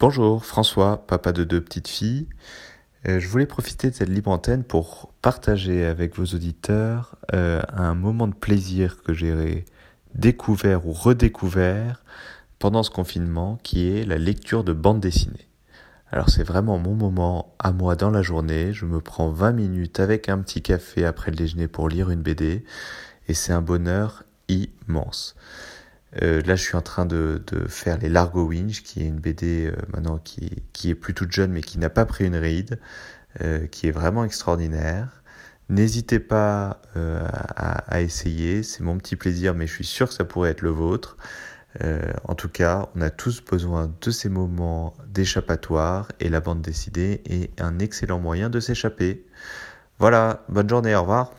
Bonjour, François, papa de deux petites filles. Euh, je voulais profiter de cette libre antenne pour partager avec vos auditeurs euh, un moment de plaisir que j'ai découvert ou redécouvert pendant ce confinement, qui est la lecture de bande dessinée. Alors c'est vraiment mon moment à moi dans la journée. Je me prends 20 minutes avec un petit café après le déjeuner pour lire une BD et c'est un bonheur immense. Euh, là, je suis en train de, faire les Largo Winch, qui est une BD euh, maintenant qui, est plus toute jeune, mais qui n'a pas pris une ride, euh, qui est vraiment extraordinaire. N'hésitez pas euh, à, à, essayer, c'est mon petit plaisir, mais je suis sûr que ça pourrait être le vôtre. En tout cas, on a tous besoin de ces moments d'échappatoire et la bande dessinée est un excellent moyen de s'échapper. Voilà, bonne journée, au revoir.